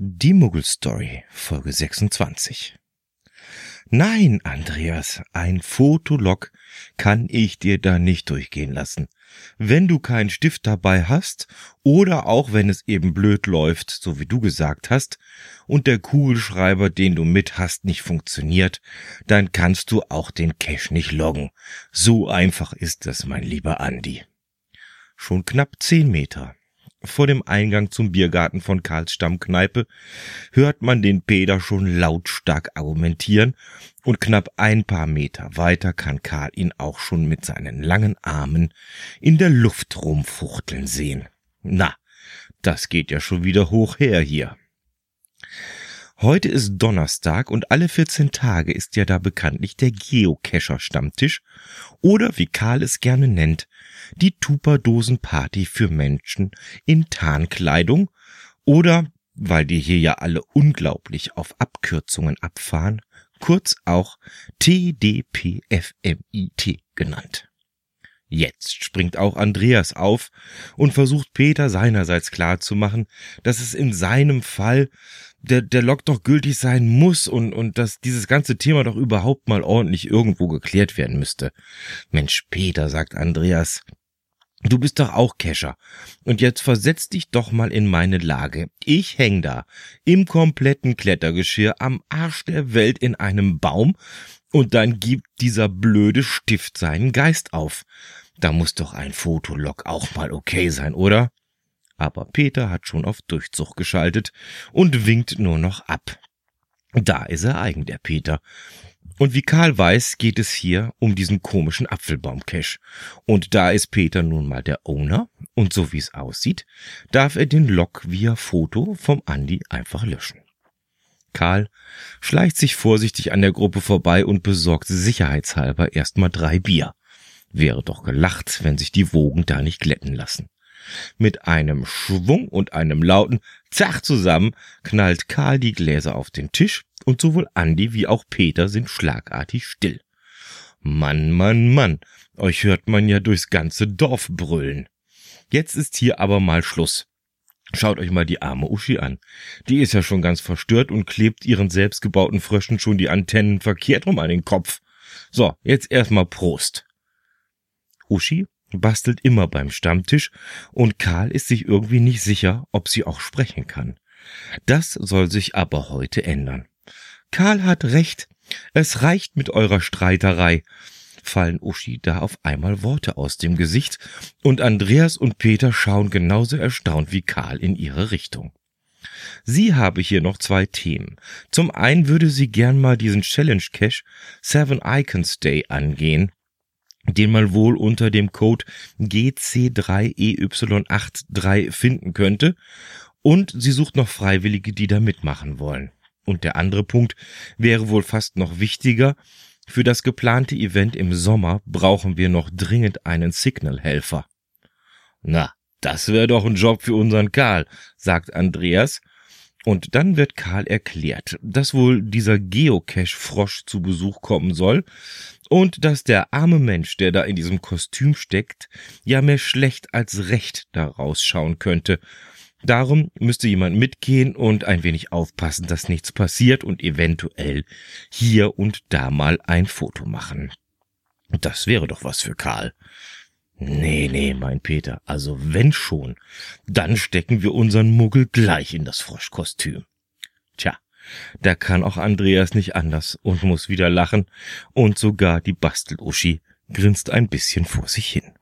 Die Muggelstory, Folge 26. Nein, Andreas, ein Fotolog kann ich dir da nicht durchgehen lassen. Wenn du keinen Stift dabei hast oder auch wenn es eben blöd läuft, so wie du gesagt hast, und der Kugelschreiber, den du mit hast, nicht funktioniert, dann kannst du auch den Cache nicht loggen. So einfach ist das, mein lieber Andi. Schon knapp zehn Meter vor dem Eingang zum Biergarten von Karls Stammkneipe hört man den Peter schon lautstark argumentieren und knapp ein paar Meter weiter kann Karl ihn auch schon mit seinen langen Armen in der Luft rumfuchteln sehen. Na, das geht ja schon wieder hoch her hier. Heute ist Donnerstag und alle 14 Tage ist ja da bekanntlich der Geocacher-Stammtisch oder wie Karl es gerne nennt, die Tupperdosen-Party für Menschen in Tarnkleidung oder, weil die hier ja alle unglaublich auf Abkürzungen abfahren, kurz auch TDPFMIT genannt. Jetzt springt auch Andreas auf und versucht Peter seinerseits klarzumachen, dass es in seinem Fall der, der Log doch gültig sein muss und, und dass dieses ganze Thema doch überhaupt mal ordentlich irgendwo geklärt werden müsste. Mensch, Peter, sagt Andreas, Du bist doch auch Kescher. Und jetzt versetz dich doch mal in meine Lage. Ich häng da im kompletten Klettergeschirr am Arsch der Welt in einem Baum und dann gibt dieser blöde Stift seinen Geist auf. Da muss doch ein Fotolog auch mal okay sein, oder? Aber Peter hat schon auf Durchzug geschaltet und winkt nur noch ab. Da ist er eigen, der Peter. Und wie Karl weiß, geht es hier um diesen komischen Apfelbaum-Cache. Und da ist Peter nun mal der Owner. Und so wie es aussieht, darf er den Log via Foto vom Andi einfach löschen. Karl schleicht sich vorsichtig an der Gruppe vorbei und besorgt sicherheitshalber erstmal drei Bier. Wäre doch gelacht, wenn sich die Wogen da nicht glätten lassen. Mit einem Schwung und einem lauten Zach zusammen knallt Karl die Gläser auf den Tisch und sowohl Andi wie auch Peter sind schlagartig still. Mann, Mann, Mann, euch hört man ja durchs ganze Dorf brüllen. Jetzt ist hier aber mal Schluss. Schaut euch mal die arme Uschi an. Die ist ja schon ganz verstört und klebt ihren selbstgebauten Fröschen schon die Antennen verkehrt rum an den Kopf. So, jetzt erstmal Prost. Uschi bastelt immer beim Stammtisch und Karl ist sich irgendwie nicht sicher, ob sie auch sprechen kann. Das soll sich aber heute ändern. Karl hat recht. Es reicht mit eurer Streiterei. Fallen Uschi da auf einmal Worte aus dem Gesicht und Andreas und Peter schauen genauso erstaunt wie Karl in ihre Richtung. Sie habe hier noch zwei Themen. Zum einen würde sie gern mal diesen Challenge Cache Seven Icons Day angehen den man wohl unter dem Code GC3EY83 finden könnte. Und sie sucht noch Freiwillige, die da mitmachen wollen. Und der andere Punkt wäre wohl fast noch wichtiger. Für das geplante Event im Sommer brauchen wir noch dringend einen Signal-Helfer. Na, das wäre doch ein Job für unseren Karl, sagt Andreas. Und dann wird Karl erklärt, dass wohl dieser Geocache-Frosch zu Besuch kommen soll und dass der arme Mensch, der da in diesem Kostüm steckt, ja mehr schlecht als recht da rausschauen könnte. Darum müsste jemand mitgehen und ein wenig aufpassen, dass nichts passiert und eventuell hier und da mal ein Foto machen. Das wäre doch was für Karl. Nee, nee, mein Peter, also wenn schon, dann stecken wir unseren Muggel gleich in das Froschkostüm. Tja, da kann auch Andreas nicht anders und muss wieder lachen, und sogar die Basteluschi grinst ein bisschen vor sich hin.